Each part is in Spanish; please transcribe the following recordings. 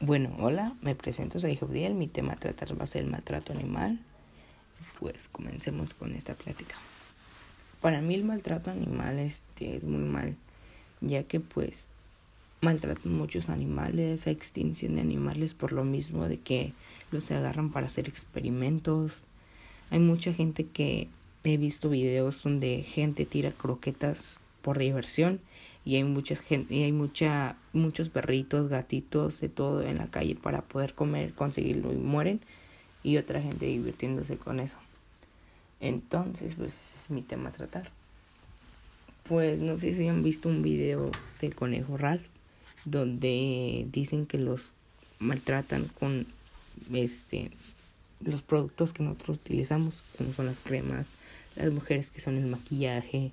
Bueno, hola, me presento, soy Javier, mi tema a tratar va a ser el maltrato animal. Pues comencemos con esta plática. Para mí el maltrato animal este, es muy mal, ya que pues maltratan muchos animales, hay extinción de animales por lo mismo de que los agarran para hacer experimentos. Hay mucha gente que he visto videos donde gente tira croquetas por diversión y hay mucha gente y hay mucha muchos perritos, gatitos, de todo en la calle para poder comer, conseguirlo y mueren y otra gente divirtiéndose con eso. Entonces, pues ese es mi tema a tratar. Pues no sé si han visto un video del conejo Ralph donde dicen que los maltratan con este los productos que nosotros utilizamos, como son las cremas, las mujeres que son el maquillaje,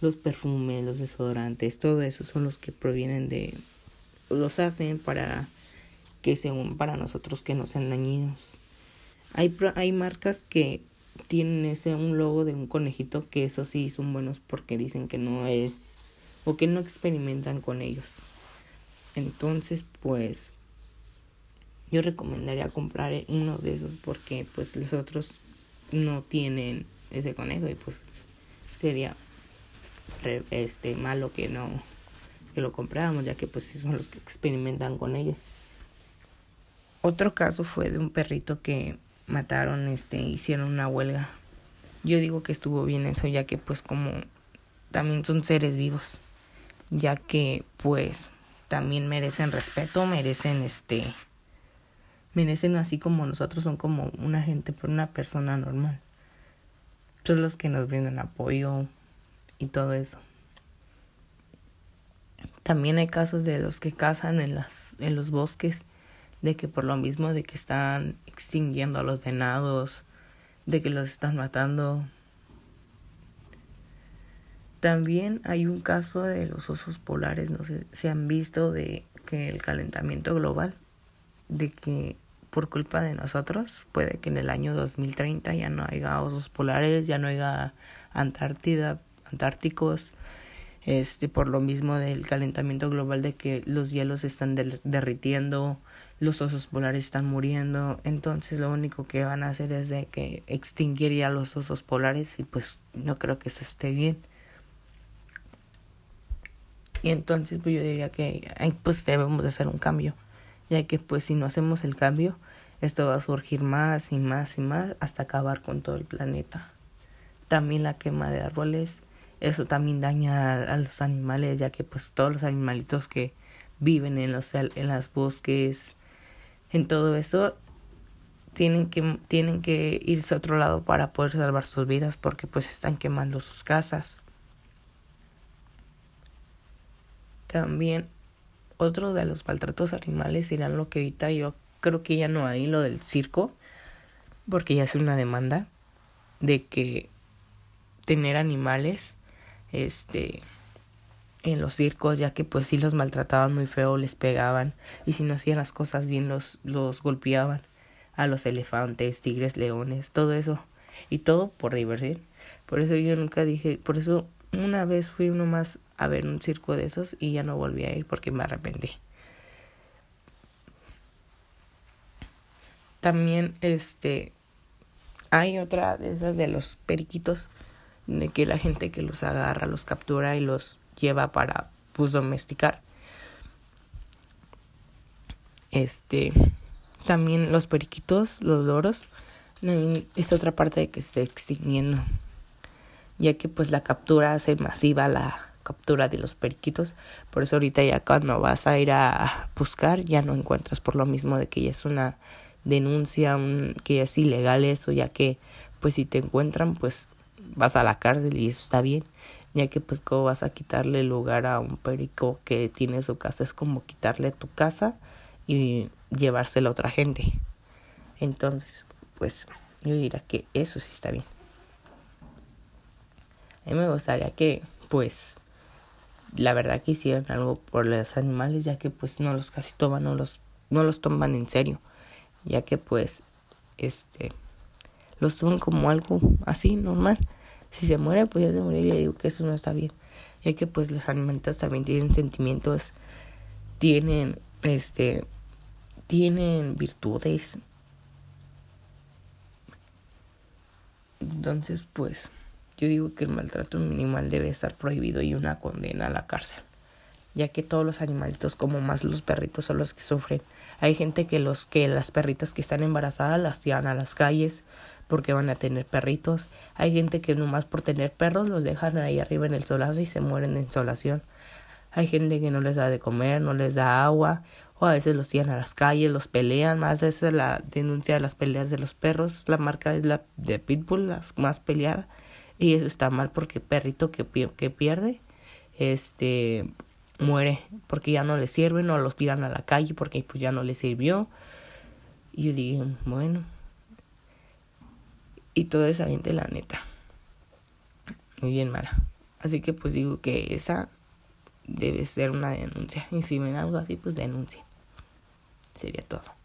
los perfumes, los desodorantes, todo eso son los que provienen de, los hacen para que sean para nosotros que no sean dañinos. Hay, hay marcas que tienen ese un logo de un conejito que eso sí son buenos porque dicen que no es o que no experimentan con ellos. Entonces, pues yo recomendaría comprar uno de esos porque pues los otros no tienen ese conejo y pues sería este malo que no que lo compráramos ya que pues son los que experimentan con ellos. Otro caso fue de un perrito que mataron este hicieron una huelga. Yo digo que estuvo bien eso ya que pues como también son seres vivos ya que pues también merecen respeto merecen este merecen así como nosotros son como una gente por una persona normal. Son los que nos brindan apoyo y todo eso. También hay casos de los que cazan en las en los bosques de que por lo mismo de que están extinguiendo a los venados, de que los están matando. También hay un caso de los osos polares, no sé si han visto de que el calentamiento global de que por culpa de nosotros puede que en el año 2030 ya no haya osos polares, ya no haya Antártida, antárticos, este por lo mismo del calentamiento global de que los hielos están derritiendo, los osos polares están muriendo, entonces lo único que van a hacer es de que extinguiría los osos polares y pues no creo que eso esté bien. Y entonces pues yo diría que pues debemos de hacer un cambio ya que pues si no hacemos el cambio, esto va a surgir más y más y más hasta acabar con todo el planeta. También la quema de árboles, eso también daña a, los animales, ya que pues todos los animalitos que viven en los en las bosques, en todo eso tienen que tienen que irse a otro lado para poder salvar sus vidas porque pues están quemando sus casas. También otro de los maltratos animales serán lo que ahorita yo creo que ya no hay, lo del circo, porque ya es una demanda de que tener animales, este, en los circos, ya que pues sí los maltrataban muy feo, les pegaban, y si no hacían las cosas bien los, los golpeaban a los elefantes, tigres, leones, todo eso, y todo por diversión. Por eso yo nunca dije, por eso una vez fui uno más a ver un circo de esos y ya no volví a ir porque me arrepentí. También este hay otra de esas de los periquitos de que la gente que los agarra, los captura y los lleva para pues domesticar. Este también los periquitos, los loros, es otra parte de que se está extinguiendo ya que pues la captura hace masiva la captura de los periquitos, por eso ahorita ya cuando vas a ir a buscar ya no encuentras por lo mismo de que ya es una denuncia, un, que ya es ilegal eso, ya que pues si te encuentran pues vas a la cárcel y eso está bien, ya que pues cómo vas a quitarle lugar a un perico que tiene su casa, es como quitarle tu casa y llevársela a otra gente. Entonces, pues yo diría que eso sí está bien. A mí me gustaría que, pues, la verdad que hicieran algo por los animales, ya que pues no los casi toman, no los, no los toman en serio, ya que pues, este, los toman como algo así, normal. Si se muere, pues ya se muere y le digo que eso no está bien, ya que pues los animalitos también tienen sentimientos, tienen, este, tienen virtudes. Entonces, pues, yo digo que el maltrato animal debe estar prohibido y una condena a la cárcel, ya que todos los animalitos, como más los perritos, son los que sufren. Hay gente que los que las perritas que están embarazadas las tiran a las calles porque van a tener perritos. Hay gente que nomás por tener perros los dejan ahí arriba en el solazo y se mueren de insolación. Hay gente que no les da de comer, no les da agua, o a veces los tiran a las calles, los pelean. Más de la denuncia de las peleas de los perros. La marca es la de Pitbull, la más peleada. Y eso está mal porque perrito que, que pierde, este, muere porque ya no le sirven o los tiran a la calle porque pues ya no le sirvió. Y yo dije, bueno. Y toda esa gente, la neta, muy bien mala. Así que pues digo que esa debe ser una denuncia. Y si ven algo así, pues denuncia. Sería todo.